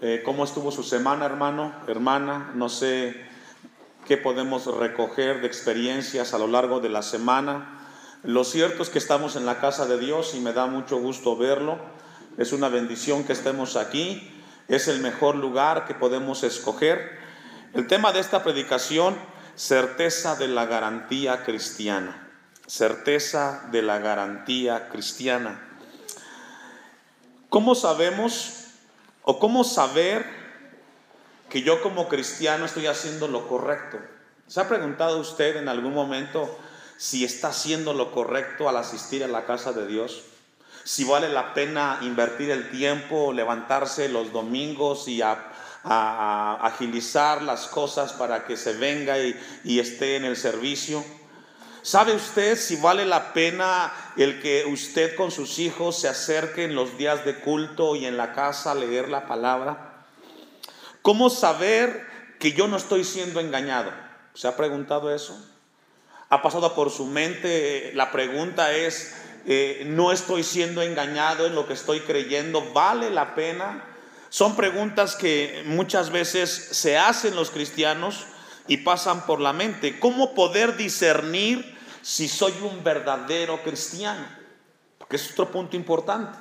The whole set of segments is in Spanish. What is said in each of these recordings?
eh, cómo estuvo su semana, hermano, hermana. No sé qué podemos recoger de experiencias a lo largo de la semana. Lo cierto es que estamos en la casa de Dios y me da mucho gusto verlo. Es una bendición que estemos aquí. Es el mejor lugar que podemos escoger. El tema de esta predicación, certeza de la garantía cristiana certeza de la garantía cristiana. ¿Cómo sabemos o cómo saber que yo como cristiano estoy haciendo lo correcto? ¿Se ha preguntado usted en algún momento si está haciendo lo correcto al asistir a la casa de Dios? Si vale la pena invertir el tiempo, levantarse los domingos y agilizar las cosas para que se venga y, y esté en el servicio. ¿Sabe usted si vale la pena el que usted con sus hijos se acerquen los días de culto y en la casa a leer la palabra? ¿Cómo saber que yo no estoy siendo engañado? ¿Se ha preguntado eso? ¿Ha pasado por su mente? La pregunta es, eh, ¿no estoy siendo engañado en lo que estoy creyendo? ¿Vale la pena? Son preguntas que muchas veces se hacen los cristianos y pasan por la mente. ¿Cómo poder discernir si soy un verdadero cristiano, porque es otro punto importante.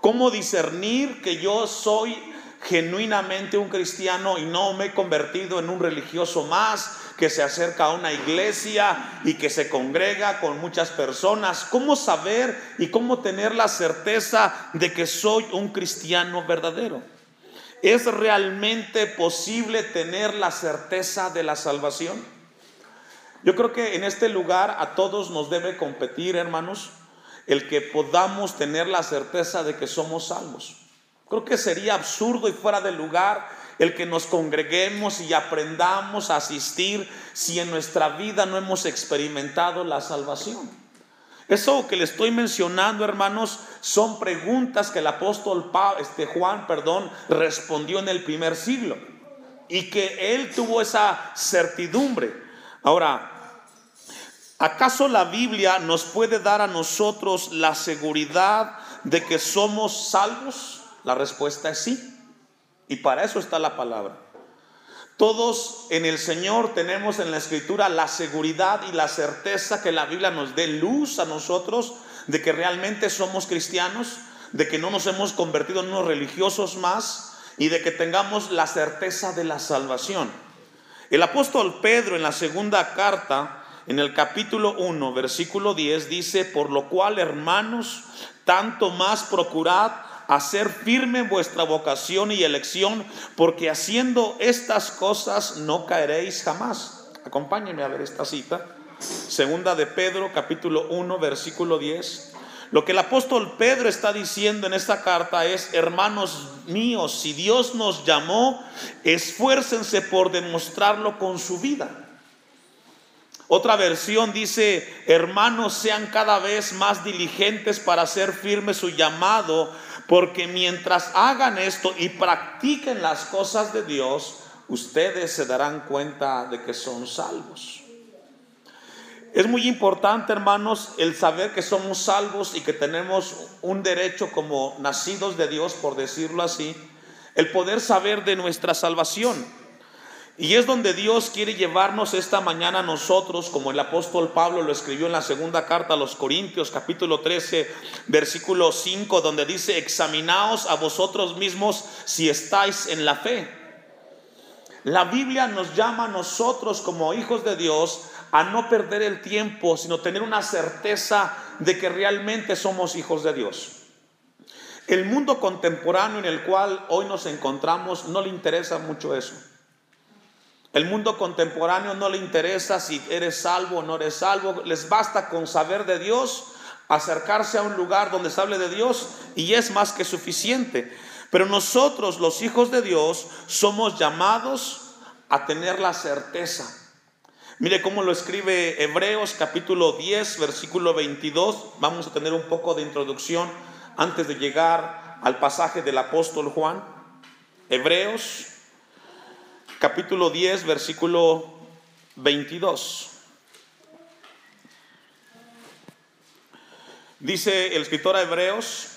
¿Cómo discernir que yo soy genuinamente un cristiano y no me he convertido en un religioso más que se acerca a una iglesia y que se congrega con muchas personas? ¿Cómo saber y cómo tener la certeza de que soy un cristiano verdadero? ¿Es realmente posible tener la certeza de la salvación? Yo creo que en este lugar a todos nos debe competir, hermanos, el que podamos tener la certeza de que somos salvos. Creo que sería absurdo y fuera de lugar el que nos congreguemos y aprendamos a asistir si en nuestra vida no hemos experimentado la salvación. Eso que le estoy mencionando, hermanos, son preguntas que el apóstol este Juan, perdón, respondió en el primer siglo y que él tuvo esa certidumbre. Ahora, ¿Acaso la Biblia nos puede dar a nosotros la seguridad de que somos salvos? La respuesta es sí. Y para eso está la palabra. Todos en el Señor tenemos en la Escritura la seguridad y la certeza que la Biblia nos dé luz a nosotros de que realmente somos cristianos, de que no nos hemos convertido en unos religiosos más y de que tengamos la certeza de la salvación. El apóstol Pedro en la segunda carta en el capítulo 1, versículo 10 dice, por lo cual, hermanos, tanto más procurad hacer firme vuestra vocación y elección, porque haciendo estas cosas no caeréis jamás. Acompáñenme a ver esta cita. Segunda de Pedro, capítulo 1, versículo 10. Lo que el apóstol Pedro está diciendo en esta carta es, hermanos míos, si Dios nos llamó, esfuércense por demostrarlo con su vida. Otra versión dice, hermanos, sean cada vez más diligentes para hacer firme su llamado, porque mientras hagan esto y practiquen las cosas de Dios, ustedes se darán cuenta de que son salvos. Es muy importante, hermanos, el saber que somos salvos y que tenemos un derecho como nacidos de Dios, por decirlo así, el poder saber de nuestra salvación. Y es donde Dios quiere llevarnos esta mañana a nosotros, como el apóstol Pablo lo escribió en la segunda carta a los Corintios, capítulo 13, versículo 5, donde dice, examinaos a vosotros mismos si estáis en la fe. La Biblia nos llama a nosotros como hijos de Dios a no perder el tiempo, sino tener una certeza de que realmente somos hijos de Dios. El mundo contemporáneo en el cual hoy nos encontramos no le interesa mucho eso. El mundo contemporáneo no le interesa si eres salvo o no eres salvo. Les basta con saber de Dios, acercarse a un lugar donde se hable de Dios y es más que suficiente. Pero nosotros, los hijos de Dios, somos llamados a tener la certeza. Mire cómo lo escribe Hebreos capítulo 10, versículo 22. Vamos a tener un poco de introducción antes de llegar al pasaje del apóstol Juan. Hebreos capítulo 10, versículo 22. Dice el escritor a Hebreos,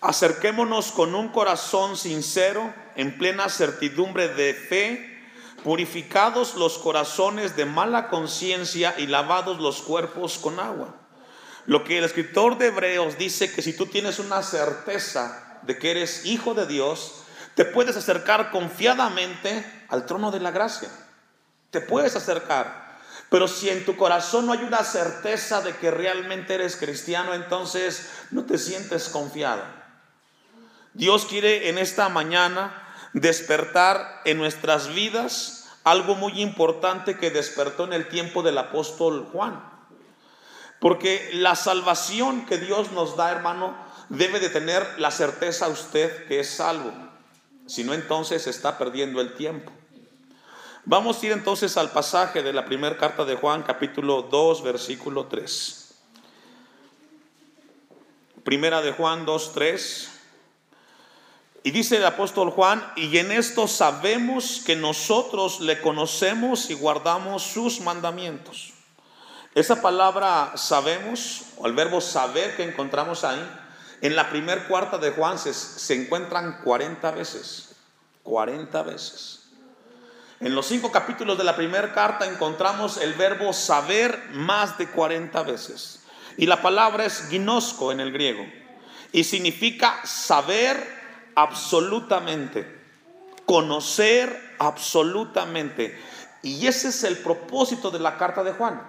acerquémonos con un corazón sincero, en plena certidumbre de fe, purificados los corazones de mala conciencia y lavados los cuerpos con agua. Lo que el escritor de Hebreos dice que si tú tienes una certeza de que eres hijo de Dios, te puedes acercar confiadamente al trono de la gracia. Te puedes acercar. Pero si en tu corazón no hay una certeza de que realmente eres cristiano, entonces no te sientes confiado. Dios quiere en esta mañana despertar en nuestras vidas algo muy importante que despertó en el tiempo del apóstol Juan. Porque la salvación que Dios nos da, hermano, debe de tener la certeza usted que es salvo. Si no, entonces está perdiendo el tiempo. Vamos a ir entonces al pasaje de la primera carta de Juan, capítulo 2, versículo 3. Primera de Juan 2, 3. Y dice el apóstol Juan, y en esto sabemos que nosotros le conocemos y guardamos sus mandamientos. Esa palabra sabemos, o el verbo saber que encontramos ahí, en la primera cuarta de Juan se, se encuentran 40 veces. 40 veces. En los cinco capítulos de la primera carta encontramos el verbo saber más de 40 veces. Y la palabra es ginosco en el griego. Y significa saber absolutamente, conocer absolutamente. Y ese es el propósito de la carta de Juan.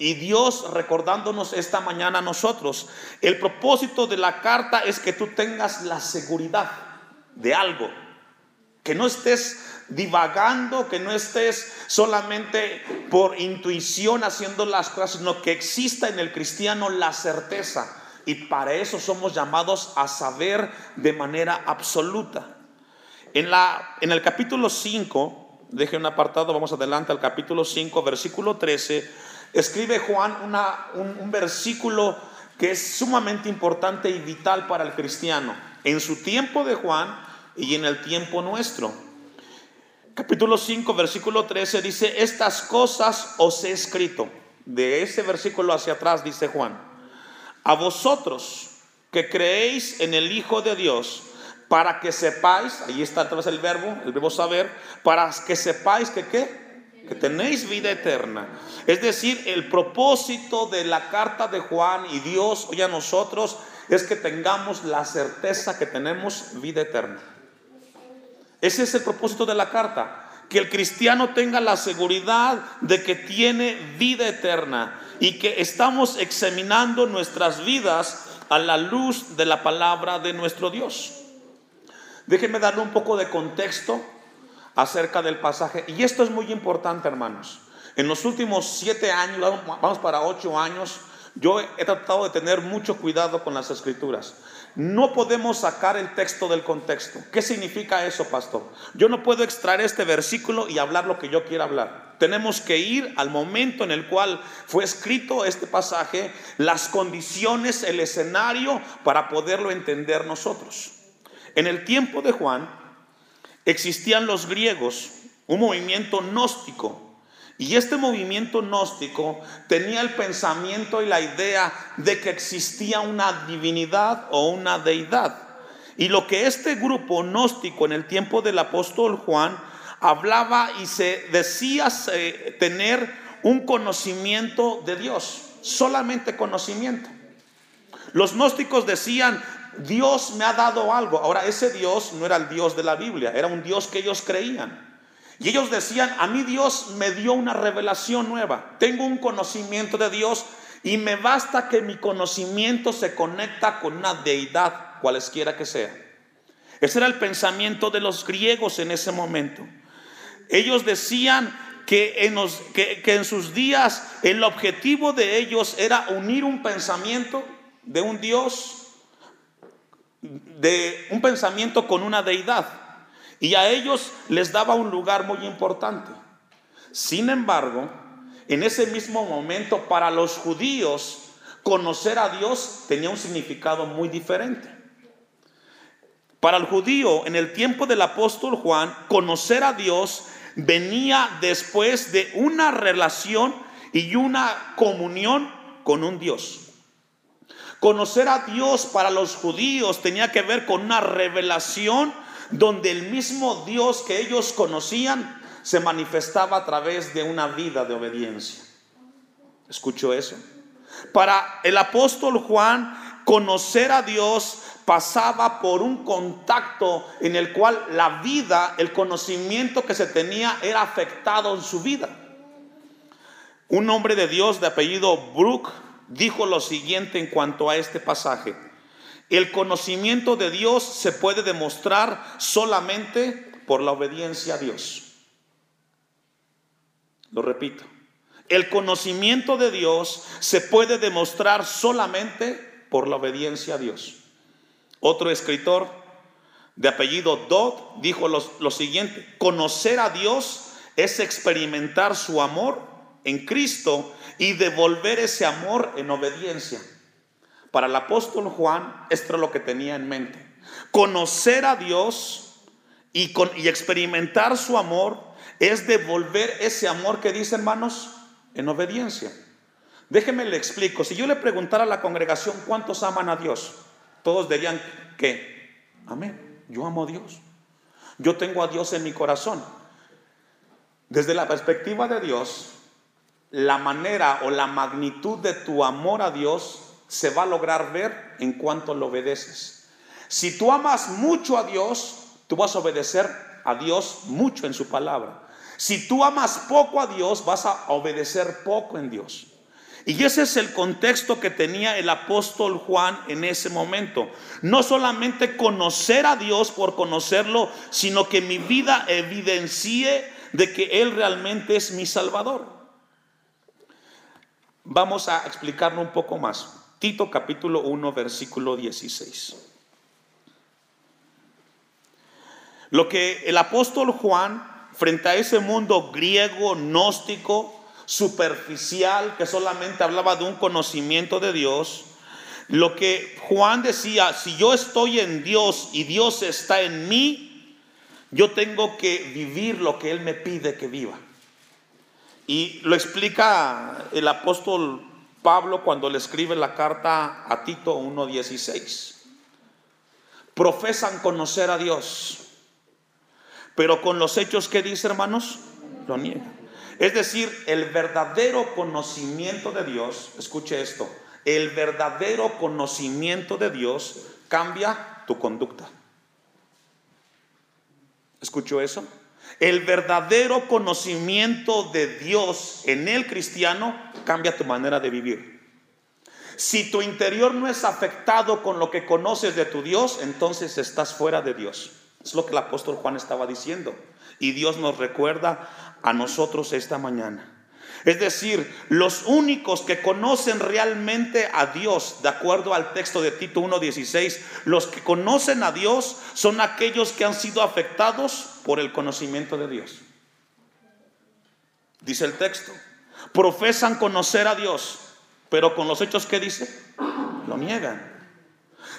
Y Dios recordándonos esta mañana a nosotros, el propósito de la carta es que tú tengas la seguridad de algo, que no estés divagando, que no estés solamente por intuición haciendo las cosas, sino que exista en el cristiano la certeza. Y para eso somos llamados a saber de manera absoluta. En, la, en el capítulo 5, deje un apartado, vamos adelante al capítulo 5, versículo 13, escribe Juan un, un versículo que es sumamente importante y vital para el cristiano. En su tiempo de Juan y en el tiempo nuestro. Capítulo 5, versículo 13 dice, estas cosas os he escrito. De ese versículo hacia atrás dice Juan, a vosotros que creéis en el Hijo de Dios, para que sepáis, ahí está otra vez el verbo, el verbo saber, para que sepáis que qué, que tenéis vida eterna. Es decir, el propósito de la carta de Juan y Dios hoy a nosotros es que tengamos la certeza que tenemos vida eterna. Ese es el propósito de la carta. Que el cristiano tenga la seguridad de que tiene vida eterna y que estamos examinando nuestras vidas a la luz de la palabra de nuestro Dios. Déjenme darle un poco de contexto acerca del pasaje. Y esto es muy importante, hermanos. En los últimos siete años, vamos para ocho años, yo he tratado de tener mucho cuidado con las escrituras. No podemos sacar el texto del contexto. ¿Qué significa eso, pastor? Yo no puedo extraer este versículo y hablar lo que yo quiera hablar. Tenemos que ir al momento en el cual fue escrito este pasaje, las condiciones, el escenario para poderlo entender nosotros. En el tiempo de Juan existían los griegos, un movimiento gnóstico y este movimiento gnóstico tenía el pensamiento y la idea de que existía una divinidad o una deidad. Y lo que este grupo gnóstico en el tiempo del apóstol Juan hablaba y se decía tener un conocimiento de Dios, solamente conocimiento. Los gnósticos decían, Dios me ha dado algo. Ahora, ese Dios no era el Dios de la Biblia, era un Dios que ellos creían. Y ellos decían, a mí Dios me dio una revelación nueva, tengo un conocimiento de Dios y me basta que mi conocimiento se conecta con una deidad, cualesquiera que sea. Ese era el pensamiento de los griegos en ese momento. Ellos decían que en, que, que en sus días el objetivo de ellos era unir un pensamiento de un Dios, de un pensamiento con una deidad. Y a ellos les daba un lugar muy importante. Sin embargo, en ese mismo momento para los judíos conocer a Dios tenía un significado muy diferente. Para el judío en el tiempo del apóstol Juan, conocer a Dios venía después de una relación y una comunión con un Dios. Conocer a Dios para los judíos tenía que ver con una revelación donde el mismo Dios que ellos conocían se manifestaba a través de una vida de obediencia. ¿Escuchó eso? Para el apóstol Juan, conocer a Dios pasaba por un contacto en el cual la vida, el conocimiento que se tenía era afectado en su vida. Un hombre de Dios de apellido Brook dijo lo siguiente en cuanto a este pasaje. El conocimiento de Dios se puede demostrar solamente por la obediencia a Dios. Lo repito. El conocimiento de Dios se puede demostrar solamente por la obediencia a Dios. Otro escritor de apellido Dodd dijo lo, siguiente, conocer a Dios es experimentar su amor en Cristo y devolver ese amor en obediencia. Para el apóstol Juan, esto es lo que tenía en mente. Conocer a Dios y, y experimentar su amor es devolver ese amor que dice, hermanos, en obediencia. Déjeme le explico. Si yo le preguntara a la congregación cuántos aman a Dios, todos dirían que, amén, yo amo a Dios. Yo tengo a Dios en mi corazón. Desde la perspectiva de Dios, la manera o la magnitud de tu amor a Dios se va a lograr ver en cuanto lo obedeces. Si tú amas mucho a Dios, tú vas a obedecer a Dios mucho en su palabra. Si tú amas poco a Dios, vas a obedecer poco en Dios. Y ese es el contexto que tenía el apóstol Juan en ese momento. No solamente conocer a Dios por conocerlo, sino que mi vida evidencie de que Él realmente es mi Salvador. Vamos a explicarlo un poco más. Tito capítulo 1, versículo 16. Lo que el apóstol Juan, frente a ese mundo griego, gnóstico, superficial, que solamente hablaba de un conocimiento de Dios, lo que Juan decía, si yo estoy en Dios y Dios está en mí, yo tengo que vivir lo que Él me pide que viva. Y lo explica el apóstol Pablo cuando le escribe la carta a Tito 1.16. Profesan conocer a Dios, pero con los hechos que dice, hermanos, lo niegan. Es decir, el verdadero conocimiento de Dios, escuche esto, el verdadero conocimiento de Dios cambia tu conducta. ¿Escuchó eso? El verdadero conocimiento de Dios en el cristiano cambia tu manera de vivir. Si tu interior no es afectado con lo que conoces de tu Dios, entonces estás fuera de Dios. Es lo que el apóstol Juan estaba diciendo. Y Dios nos recuerda a nosotros esta mañana. Es decir, los únicos que conocen realmente a Dios, de acuerdo al texto de Tito 1.16, los que conocen a Dios son aquellos que han sido afectados por el conocimiento de Dios. Dice el texto, profesan conocer a Dios, pero con los hechos que dice, lo niegan,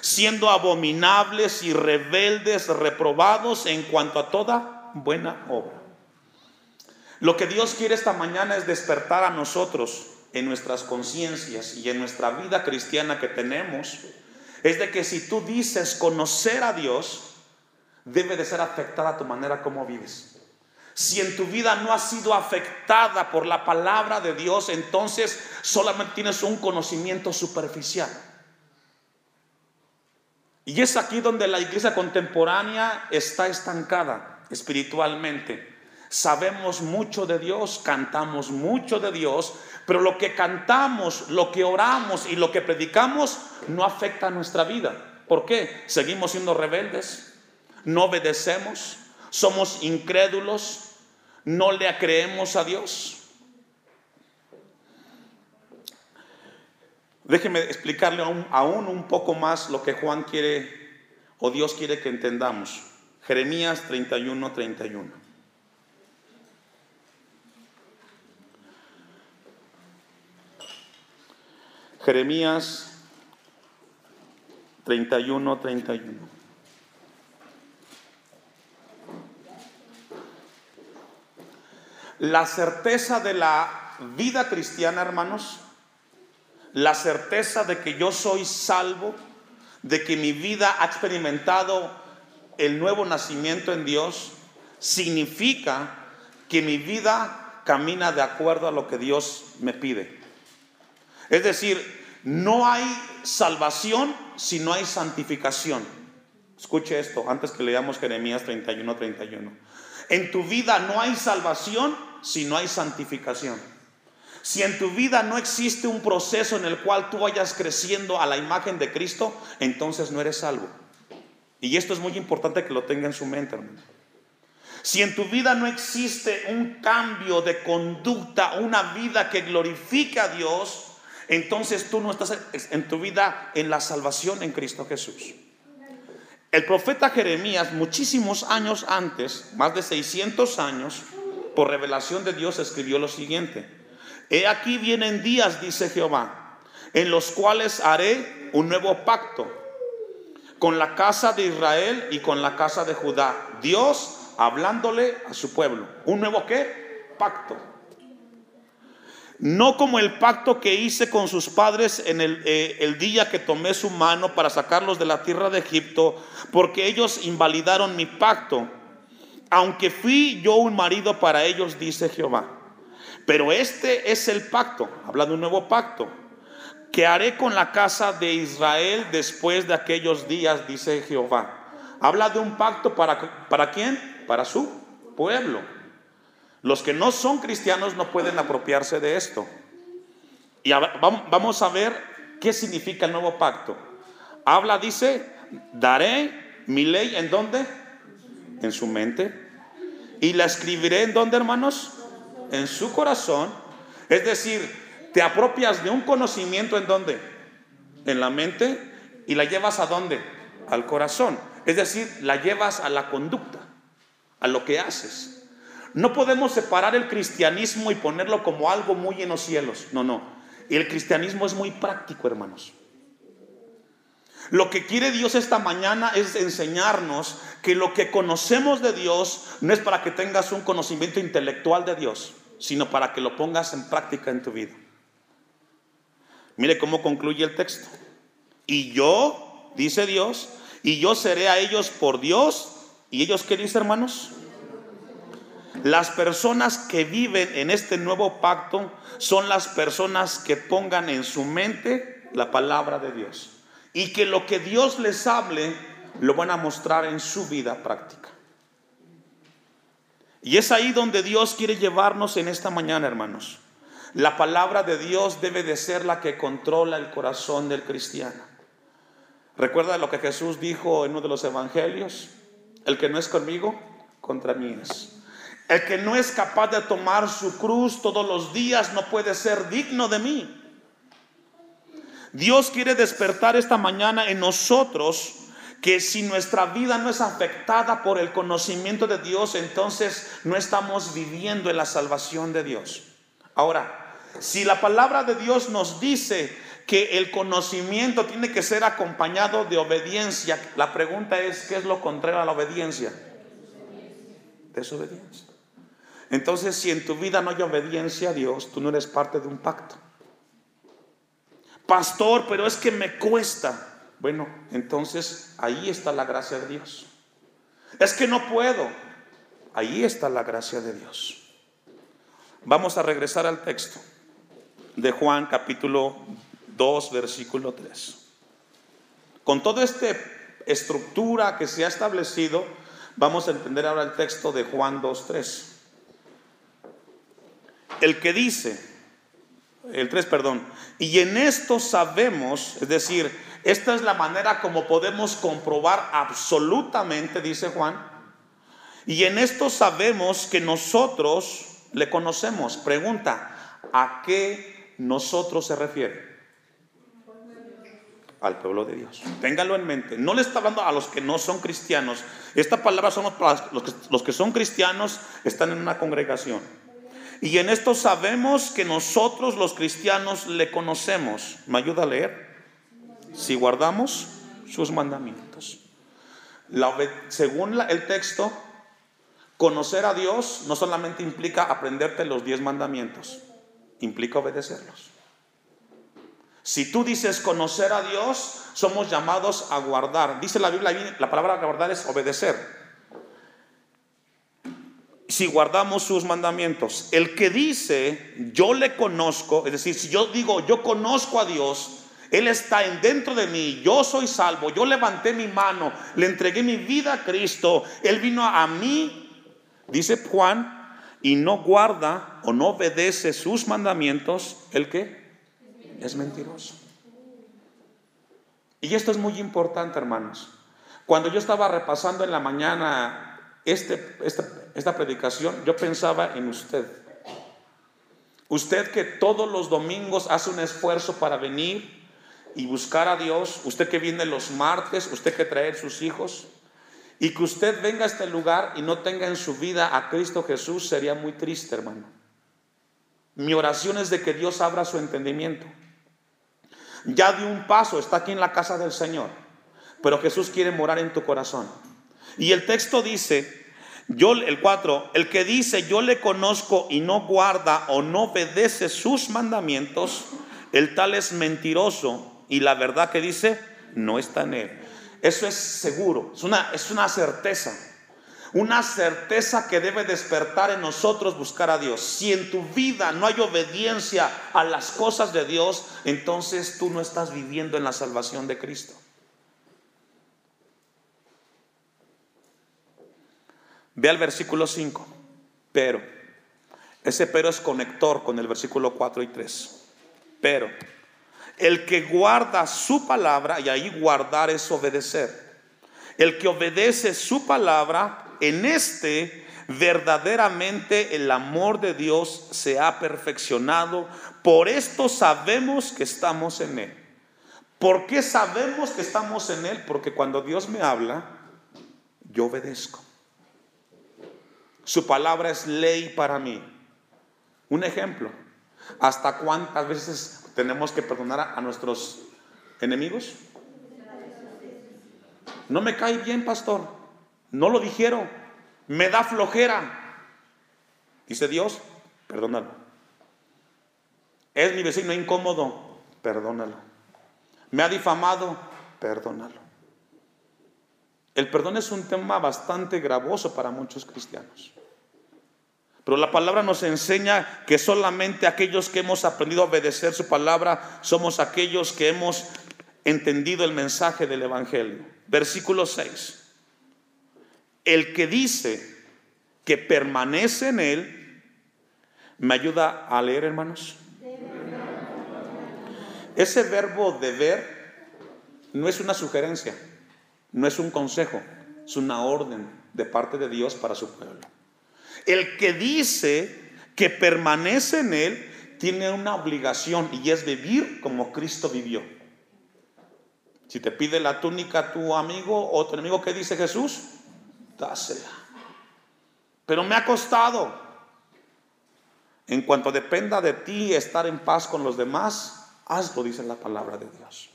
siendo abominables y rebeldes, reprobados en cuanto a toda buena obra. Lo que Dios quiere esta mañana es despertar a nosotros en nuestras conciencias y en nuestra vida cristiana que tenemos, es de que si tú dices conocer a Dios, debe de ser afectada tu manera como vives. Si en tu vida no ha sido afectada por la palabra de Dios, entonces solamente tienes un conocimiento superficial. Y es aquí donde la iglesia contemporánea está estancada espiritualmente sabemos mucho de Dios, cantamos mucho de Dios, pero lo que cantamos, lo que oramos y lo que predicamos no afecta a nuestra vida. ¿Por qué? Seguimos siendo rebeldes, no obedecemos, somos incrédulos, no le creemos a Dios. Déjeme explicarle aún, aún, un poco más lo que Juan quiere o Dios quiere que entendamos. Jeremías 31, 31. Jeremías 31, 31. La certeza de la vida cristiana, hermanos, la certeza de que yo soy salvo, de que mi vida ha experimentado el nuevo nacimiento en Dios, significa que mi vida camina de acuerdo a lo que Dios me pide. Es decir, no hay salvación si no hay santificación. Escuche esto antes que leamos Jeremías 31, 31. En tu vida no hay salvación si no hay santificación. Si en tu vida no existe un proceso en el cual tú vayas creciendo a la imagen de Cristo, entonces no eres salvo. Y esto es muy importante que lo tenga en su mente, hermano. Si en tu vida no existe un cambio de conducta, una vida que glorifique a Dios, entonces tú no estás en tu vida en la salvación en Cristo Jesús. El profeta Jeremías, muchísimos años antes, más de 600 años, por revelación de Dios, escribió lo siguiente. He aquí vienen días, dice Jehová, en los cuales haré un nuevo pacto con la casa de Israel y con la casa de Judá. Dios hablándole a su pueblo. ¿Un nuevo qué? Pacto. No como el pacto que hice con sus padres en el, eh, el, día que tomé su mano para sacarlos de la tierra de Egipto, porque ellos invalidaron mi pacto, aunque fui yo un marido para ellos, dice Jehová. Pero este es el pacto, habla de un nuevo pacto, que haré con la casa de Israel después de aquellos días, dice Jehová. Habla de un pacto para, ¿para quién? Para su pueblo. Los que no son cristianos no pueden apropiarse de esto. Y vamos a ver qué significa el nuevo pacto. Habla, dice, daré mi ley en dónde? En su mente. Y la escribiré en dónde, hermanos? en su corazón, es decir, te apropias de un conocimiento en dónde? En la mente y la llevas a dónde? Al corazón. Es decir, la llevas a la conducta, a lo que haces. No podemos separar el cristianismo y ponerlo como algo muy en los cielos. No, no. El cristianismo es muy práctico, hermanos. Lo que quiere Dios esta mañana es enseñarnos que lo que conocemos de Dios no es para que tengas un conocimiento intelectual de Dios sino para que lo pongas en práctica en tu vida. Mire cómo concluye el texto. Y yo, dice Dios, y yo seré a ellos por Dios. ¿Y ellos qué dice, hermanos? Las personas que viven en este nuevo pacto son las personas que pongan en su mente la palabra de Dios. Y que lo que Dios les hable lo van a mostrar en su vida práctica. Y es ahí donde Dios quiere llevarnos en esta mañana, hermanos. La palabra de Dios debe de ser la que controla el corazón del cristiano. ¿Recuerda lo que Jesús dijo en uno de los evangelios? El que no es conmigo, contra mí es. El que no es capaz de tomar su cruz todos los días no puede ser digno de mí. Dios quiere despertar esta mañana en nosotros que si nuestra vida no es afectada por el conocimiento de Dios, entonces no estamos viviendo en la salvación de Dios. Ahora, si la palabra de Dios nos dice que el conocimiento tiene que ser acompañado de obediencia, la pregunta es, ¿qué es lo contrario a la obediencia? Desobediencia. Entonces, si en tu vida no hay obediencia a Dios, tú no eres parte de un pacto. Pastor, pero es que me cuesta. Bueno, entonces ahí está la gracia de Dios. Es que no puedo. Ahí está la gracia de Dios. Vamos a regresar al texto de Juan capítulo 2, versículo 3. Con toda esta estructura que se ha establecido, vamos a entender ahora el texto de Juan 2, 3. El que dice, el 3, perdón, y en esto sabemos, es decir, esta es la manera como podemos comprobar absolutamente, dice Juan. Y en esto sabemos que nosotros le conocemos. Pregunta, ¿a qué nosotros se refiere? Al pueblo de Dios. Téngalo en mente. No le está hablando a los que no son cristianos. Esta palabra son los que, los que son cristianos, están en una congregación. Y en esto sabemos que nosotros los cristianos le conocemos. ¿Me ayuda a leer? si guardamos sus mandamientos. según el texto, conocer a Dios no solamente implica aprenderte los diez mandamientos, implica obedecerlos. Si tú dices conocer a Dios, somos llamados a guardar. Dice la Biblia, la palabra guardar es obedecer. Si guardamos sus mandamientos, el que dice yo le conozco, es decir, si yo digo yo conozco a Dios, Él está en dentro de mí, yo soy salvo, yo levanté mi mano, le entregué mi vida a Cristo, Él vino a mí, dice Juan, y no guarda o no obedece sus mandamientos, ¿el qué? Es mentiroso. Y esto es muy importante, hermanos. Cuando yo estaba repasando en la mañana este, esta, predicación, yo pensaba en usted. Usted que todos los domingos hace un esfuerzo para venir y buscar a Dios, usted que viene los martes, usted que trae sus hijos, y que usted venga a este lugar y no tenga en su vida a Cristo Jesús sería muy triste, hermano. Mi oración es de que Dios abra su entendimiento. Ya dio un paso, está aquí en la casa del Señor, pero Jesús quiere morar en tu corazón. Y el texto dice, yo el 4, el que dice yo le conozco y no guarda o no obedece sus mandamientos, el tal es mentiroso y la verdad que dice no está en él. Eso es seguro, es una, es una certeza. Una certeza que debe despertar en nosotros buscar a Dios. Si en tu vida no hay obediencia a las cosas de Dios, entonces tú no estás viviendo en la salvación de Cristo. Ve al versículo 5. Pero, ese pero es conector con el versículo 4 y 3. Pero, el que guarda su palabra, y ahí guardar es obedecer. El que obedece su palabra, en este verdaderamente el amor de Dios se ha perfeccionado. Por esto sabemos que estamos en Él. ¿Por qué sabemos que estamos en Él? Porque cuando Dios me habla, yo obedezco. Su palabra es ley para mí. Un ejemplo. ¿Hasta cuántas veces tenemos que perdonar a, nuestros enemigos? No me cae bien, pastor. No lo dijeron. Me da flojera. Dice Dios, perdónalo. Es mi vecino incómodo, perdónalo. Me ha difamado, perdónalo. El perdón es un tema bastante gravoso para muchos cristianos. Pero la palabra nos enseña que solamente aquellos que hemos aprendido a obedecer su palabra somos aquellos que hemos entendido el mensaje del Evangelio. Versículo 6. El que dice que permanece en él, ¿me ayuda a leer, hermanos? Ese verbo deber no es una sugerencia, no es un consejo, es una orden de parte de Dios para su pueblo. El que dice que permanece en Él tiene una obligación y es vivir como Cristo vivió. Si te pide la túnica tu amigo o tu enemigo, ¿qué dice Jesús? Dásela. Pero me ha costado. En cuanto dependa de ti estar en paz con los demás, hazlo, dice la palabra de Dios.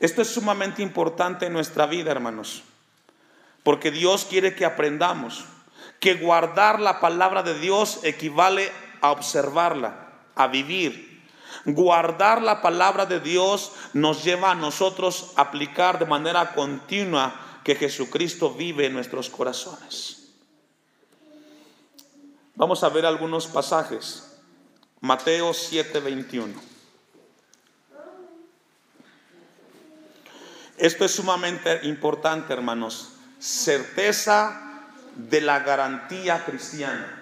Esto es sumamente importante en nuestra vida, hermanos, porque Dios quiere que aprendamos que guardar la palabra de Dios equivale a observarla, a vivir. Guardar la palabra de Dios nos lleva a nosotros a aplicar de manera continua que Jesucristo vive en nuestros corazones. Vamos a ver algunos pasajes. Mateo 7:21. Esto es sumamente importante, hermanos. Certeza de la garantía cristiana.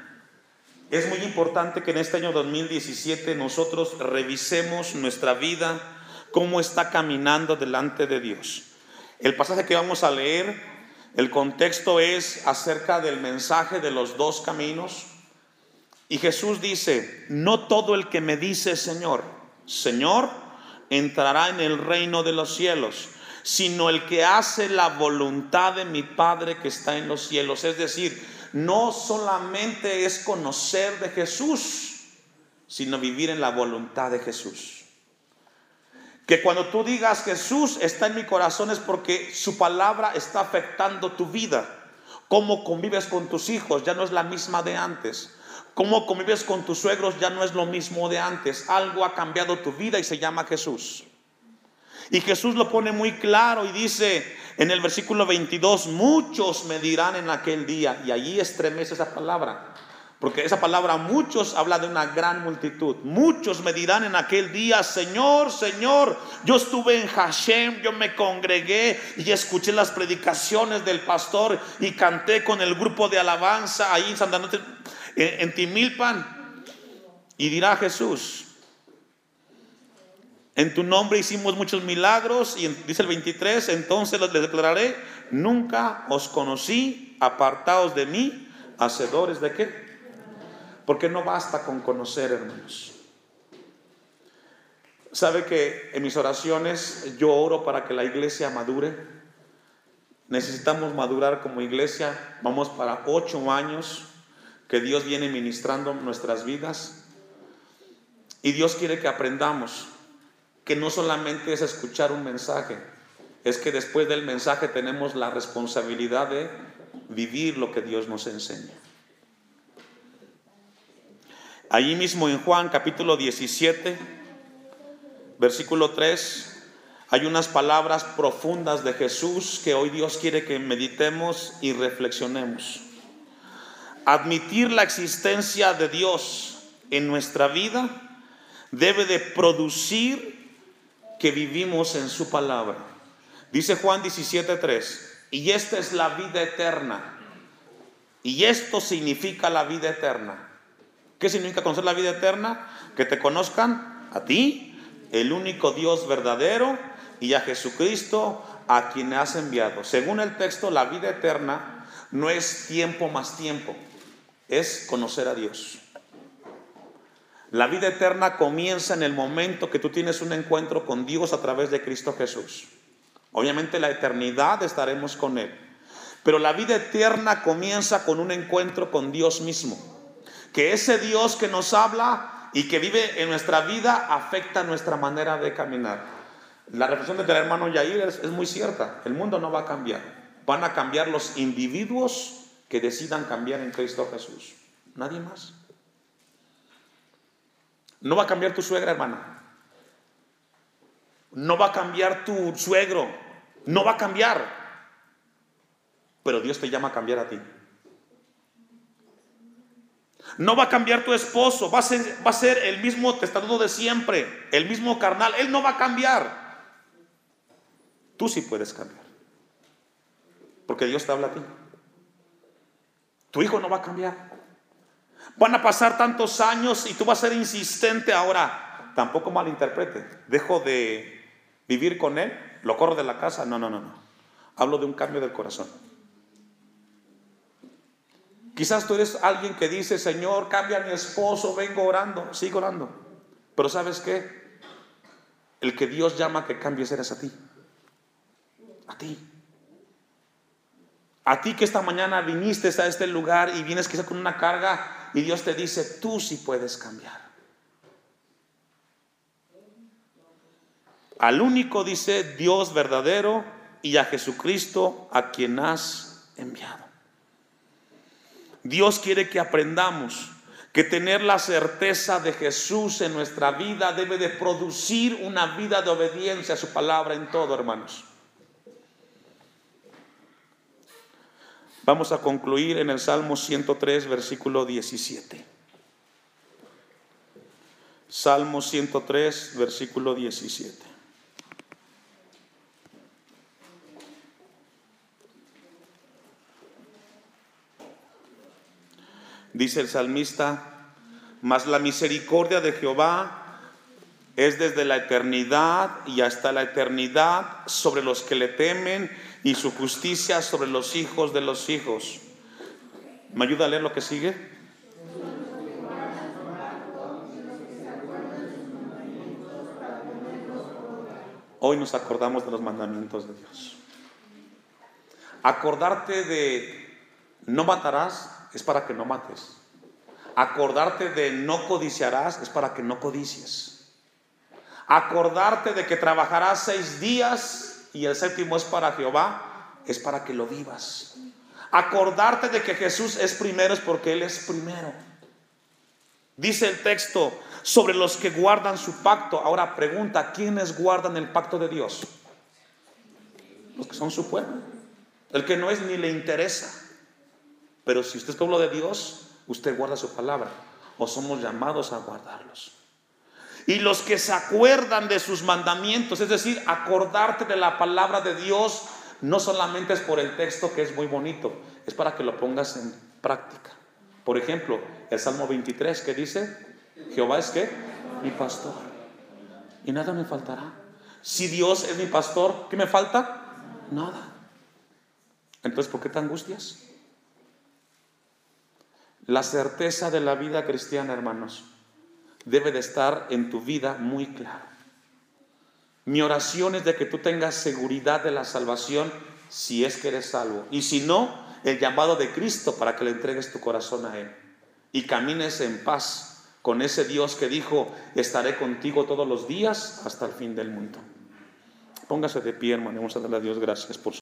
Es muy importante que en este año 2017 nosotros revisemos nuestra vida, cómo está caminando delante de Dios. El pasaje que vamos a leer, el contexto es acerca del mensaje de los dos caminos. Y Jesús dice, no todo el que me dice Señor, Señor, entrará en el reino de los cielos sino el que hace la voluntad de mi Padre que está en los cielos. Es decir, no solamente es conocer de Jesús, sino vivir en la voluntad de Jesús. Que cuando tú digas Jesús está en mi corazón es porque su palabra está afectando tu vida. Cómo convives con tus hijos ya no es la misma de antes. cómo convives con tus suegros ya no es lo mismo de antes. Algo ha cambiado tu vida y se llama Jesús. Y Jesús lo pone muy claro y dice en el versículo 22, muchos me dirán en aquel día, y allí estremece esa palabra, porque esa palabra muchos habla de una gran multitud. Muchos me dirán en aquel día, Señor, Señor, yo estuve en Hashem, yo me congregué y escuché las predicaciones del pastor y canté con el grupo de alabanza ahí en Santa en, Timilpan. Y dirá Jesús, en tu nombre hicimos muchos milagros y dice el 23, entonces les declararé, nunca os conocí, apartados de mí, hacedores de qué? Porque no basta con conocer, hermanos. ¿Sabe que en mis oraciones yo oro para que la iglesia madure? Necesitamos madurar como iglesia. Vamos para ocho años que Dios viene ministrando nuestras vidas. Y Dios quiere que aprendamos que no solamente es escuchar un mensaje, es que después del mensaje tenemos la responsabilidad de vivir lo que Dios nos enseña. Allí mismo en Juan capítulo 17, versículo 3, hay unas palabras profundas de Jesús que hoy Dios quiere que meditemos y reflexionemos. Admitir la existencia de Dios en nuestra vida debe de producir que vivimos en su palabra. Dice Juan 17:3, y esta es la vida eterna. Y esto significa la vida eterna ¿Qué significa conocer la vida eterna? Que te conozcan a ti, el único Dios verdadero, y a Jesucristo, a quien has enviado. Según el texto, la vida eterna no es tiempo más tiempo, es conocer a Dios. La vida eterna comienza en el momento que tú tienes un encuentro con Dios a través de Cristo Jesús. Obviamente la eternidad estaremos con Él. Pero la vida eterna comienza con un encuentro con Dios mismo que ese Dios que nos habla y que vive en nuestra vida afecta nuestra manera de caminar. La reflexión del hermano Yair es, es muy cierta. El mundo no va a cambiar. Van a cambiar los individuos que decidan cambiar en Cristo Jesús. Nadie más. No va a cambiar tu suegra, hermana. No va a cambiar tu suegro. No va a cambiar. Pero Dios te llama a cambiar a ti. No va a cambiar tu esposo, va a ser, va a ser el mismo testarudo de siempre, el mismo carnal. Él no va a cambiar. Tú sí puedes cambiar. Porque Dios te habla a ti. Tu hijo no va a cambiar. Van a pasar tantos años y tú vas a ser insistente ahora. Tampoco malinterprete. Dejo de vivir con él, lo corro de la casa. No, no, no, no. Hablo de un cambio del corazón. Quizás tú eres alguien que dice, Señor, cambia a mi esposo, vengo orando, sigo orando. Pero ¿sabes qué? El que Dios llama que cambies eres a ti. A ti. A ti que esta mañana viniste a este lugar y vienes quizás con una carga y Dios te dice, tú sí puedes cambiar. Al único dice Dios verdadero y a Jesucristo a quien has enviado. Dios quiere que aprendamos que tener la certeza de Jesús en nuestra vida debe de producir una vida de obediencia a su palabra en todo, hermanos. Vamos a concluir en el Salmo 103, versículo 17. Salmo 103, versículo 17. Dice el salmista, mas la misericordia de Jehová es desde la eternidad y hasta la eternidad sobre los que le temen y su justicia sobre los hijos de los hijos. ¿Me ayuda a leer lo que sigue? Hoy nos acordamos de los mandamientos de Dios. Acordarte de no matarás, es para que no mates. Acordarte de no codiciarás es para que no codicies. Acordarte de que trabajarás seis días y el séptimo es para Jehová es para que lo vivas. Acordarte de que Jesús es primero es porque Él es primero. Dice el texto sobre los que guardan su pacto. Ahora pregunta, ¿quiénes guardan el pacto de Dios? Los que son su pueblo. El que no es ni le interesa. Pero si usted es pueblo de Dios, usted guarda su palabra. O somos llamados a guardarlos. Y los que se acuerdan de sus mandamientos, es decir, acordarte de la palabra de Dios, no solamente es por el texto que es muy bonito, es para que lo pongas en práctica. Por ejemplo, el Salmo 23 que dice, Jehová es que mi pastor y nada me faltará. Si Dios es mi pastor, ¿qué me falta? Nada. Entonces, ¿por qué te angustias? La certeza de la vida cristiana, hermanos, debe de estar en tu vida muy clara. Mi oración es de que tú tengas seguridad de la salvación si es que eres salvo. Y si no, el llamado de Cristo para que le entregues tu corazón a Él y camines en paz con ese Dios que dijo, estaré contigo todos los días hasta el fin del mundo. Póngase de pie, hermano, vamos a darle a Dios gracias por su